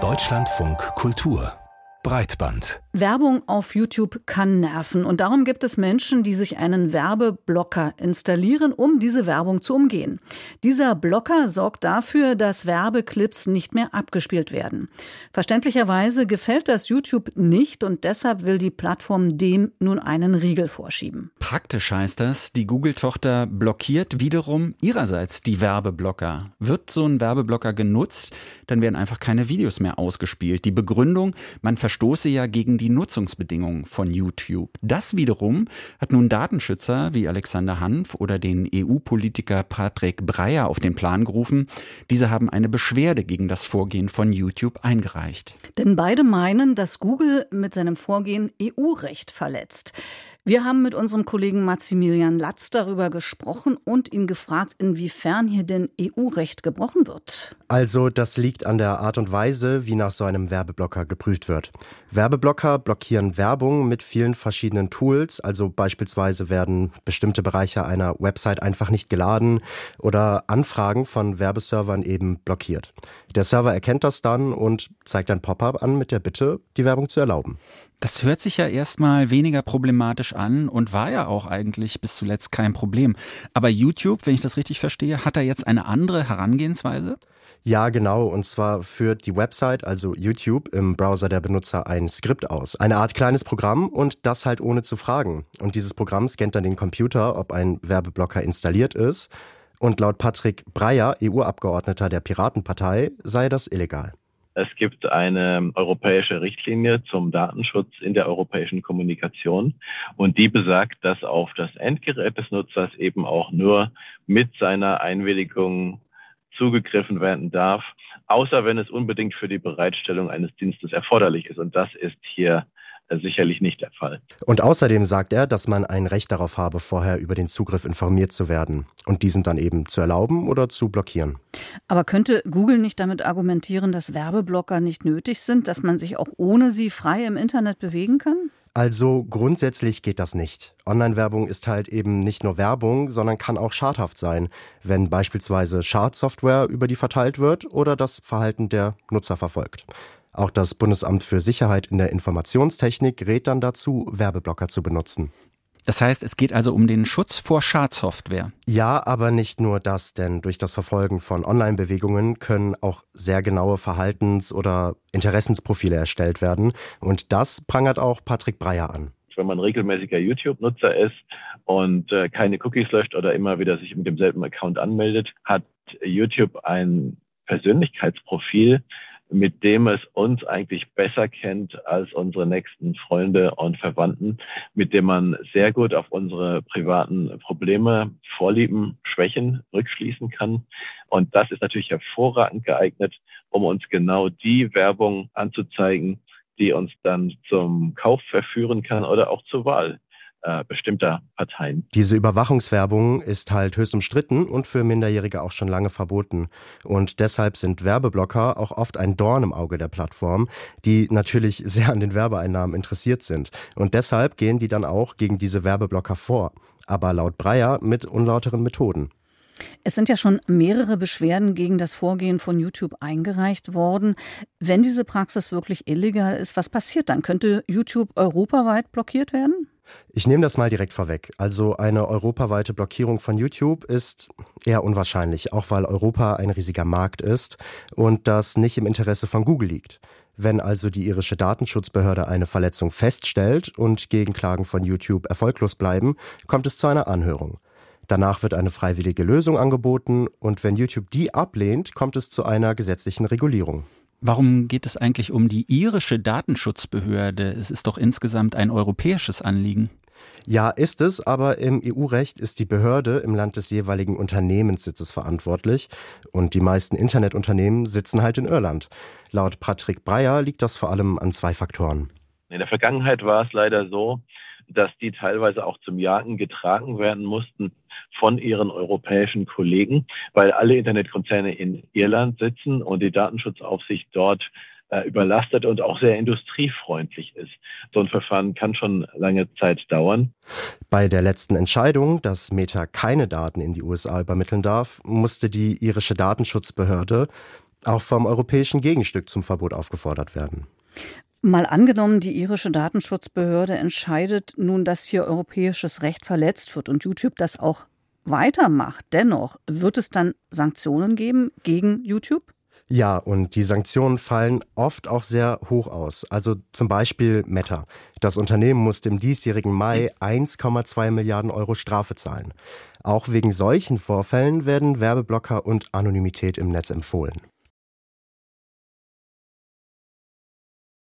Deutschlandfunk Kultur Breitband. Werbung auf YouTube kann nerven und darum gibt es Menschen, die sich einen Werbeblocker installieren, um diese Werbung zu umgehen. Dieser Blocker sorgt dafür, dass Werbeclips nicht mehr abgespielt werden. Verständlicherweise gefällt das YouTube nicht und deshalb will die Plattform dem nun einen Riegel vorschieben. Praktisch heißt das, die Google-Tochter blockiert wiederum ihrerseits die Werbeblocker. Wird so ein Werbeblocker genutzt, dann werden einfach keine Videos mehr ausgespielt. Die Begründung, man verstoße ja gegen die Nutzungsbedingungen von YouTube. Das wiederum hat nun Datenschützer wie Alexander Hanf oder den EU-Politiker Patrick Breyer auf den Plan gerufen. Diese haben eine Beschwerde gegen das Vorgehen von YouTube eingereicht. Denn beide meinen, dass Google mit seinem Vorgehen EU-Recht verletzt. Wir haben mit unserem Kollegen Maximilian Latz darüber gesprochen und ihn gefragt, inwiefern hier denn EU-Recht gebrochen wird. Also das liegt an der Art und Weise, wie nach so einem Werbeblocker geprüft wird. Werbeblocker blockieren Werbung mit vielen verschiedenen Tools, also beispielsweise werden bestimmte Bereiche einer Website einfach nicht geladen oder Anfragen von Werbeservern eben blockiert. Der Server erkennt das dann und zeigt ein Pop-up an mit der Bitte, die Werbung zu erlauben. Das hört sich ja erstmal weniger problematisch an und war ja auch eigentlich bis zuletzt kein Problem. Aber YouTube, wenn ich das richtig verstehe, hat da jetzt eine andere Herangehensweise? Ja, genau. Und zwar führt die Website, also YouTube, im Browser der Benutzer ein Skript aus. Eine Art kleines Programm und das halt ohne zu fragen. Und dieses Programm scannt dann den Computer, ob ein Werbeblocker installiert ist. Und laut Patrick Breyer, EU-Abgeordneter der Piratenpartei, sei das illegal. Es gibt eine europäische Richtlinie zum Datenschutz in der europäischen Kommunikation und die besagt, dass auf das Endgerät des Nutzers eben auch nur mit seiner Einwilligung zugegriffen werden darf, außer wenn es unbedingt für die Bereitstellung eines Dienstes erforderlich ist. Und das ist hier sicherlich nicht der Fall. Und außerdem sagt er, dass man ein Recht darauf habe, vorher über den Zugriff informiert zu werden und diesen dann eben zu erlauben oder zu blockieren. Aber könnte Google nicht damit argumentieren, dass Werbeblocker nicht nötig sind, dass man sich auch ohne sie frei im Internet bewegen kann? Also grundsätzlich geht das nicht. Online-Werbung ist halt eben nicht nur Werbung, sondern kann auch schadhaft sein, wenn beispielsweise Schadsoftware über die verteilt wird oder das Verhalten der Nutzer verfolgt. Auch das Bundesamt für Sicherheit in der Informationstechnik rät dann dazu, Werbeblocker zu benutzen. Das heißt, es geht also um den Schutz vor Schadsoftware. Ja, aber nicht nur das, denn durch das Verfolgen von Online-Bewegungen können auch sehr genaue Verhaltens- oder Interessensprofile erstellt werden. Und das prangert auch Patrick Breyer an. Wenn man regelmäßiger YouTube-Nutzer ist und äh, keine Cookies löscht oder immer wieder sich mit demselben Account anmeldet, hat YouTube ein Persönlichkeitsprofil, mit dem es uns eigentlich besser kennt als unsere nächsten Freunde und Verwandten, mit dem man sehr gut auf unsere privaten Probleme, Vorlieben, Schwächen rückschließen kann. Und das ist natürlich hervorragend geeignet, um uns genau die Werbung anzuzeigen, die uns dann zum Kauf verführen kann oder auch zur Wahl äh, bestimmter Parteien. Diese Überwachungswerbung ist halt höchst umstritten und für Minderjährige auch schon lange verboten. Und deshalb sind Werbeblocker auch oft ein Dorn im Auge der Plattform, die natürlich sehr an den Werbeeinnahmen interessiert sind. Und deshalb gehen die dann auch gegen diese Werbeblocker vor. Aber laut Breyer mit unlauteren Methoden. Es sind ja schon mehrere Beschwerden gegen das Vorgehen von YouTube eingereicht worden. Wenn diese Praxis wirklich illegal ist, was passiert dann? Könnte YouTube europaweit blockiert werden? Ich nehme das mal direkt vorweg. Also eine europaweite Blockierung von YouTube ist eher unwahrscheinlich, auch weil Europa ein riesiger Markt ist und das nicht im Interesse von Google liegt. Wenn also die irische Datenschutzbehörde eine Verletzung feststellt und Gegenklagen von YouTube erfolglos bleiben, kommt es zu einer Anhörung. Danach wird eine freiwillige Lösung angeboten und wenn YouTube die ablehnt, kommt es zu einer gesetzlichen Regulierung. Warum geht es eigentlich um die irische Datenschutzbehörde? Es ist doch insgesamt ein europäisches Anliegen. Ja, ist es, aber im EU-Recht ist die Behörde im Land des jeweiligen Unternehmenssitzes verantwortlich und die meisten Internetunternehmen sitzen halt in Irland. Laut Patrick Breyer liegt das vor allem an zwei Faktoren. In der Vergangenheit war es leider so, dass die teilweise auch zum Jagen getragen werden mussten von ihren europäischen Kollegen, weil alle Internetkonzerne in Irland sitzen und die Datenschutzaufsicht dort äh, überlastet und auch sehr industriefreundlich ist. So ein Verfahren kann schon lange Zeit dauern. Bei der letzten Entscheidung, dass Meta keine Daten in die USA übermitteln darf, musste die irische Datenschutzbehörde auch vom europäischen Gegenstück zum Verbot aufgefordert werden. Mal angenommen, die irische Datenschutzbehörde entscheidet nun, dass hier europäisches Recht verletzt wird und YouTube das auch weitermacht. Dennoch, wird es dann Sanktionen geben gegen YouTube? Ja, und die Sanktionen fallen oft auch sehr hoch aus. Also zum Beispiel Meta. Das Unternehmen muss im diesjährigen Mai 1,2 Milliarden Euro Strafe zahlen. Auch wegen solchen Vorfällen werden Werbeblocker und Anonymität im Netz empfohlen.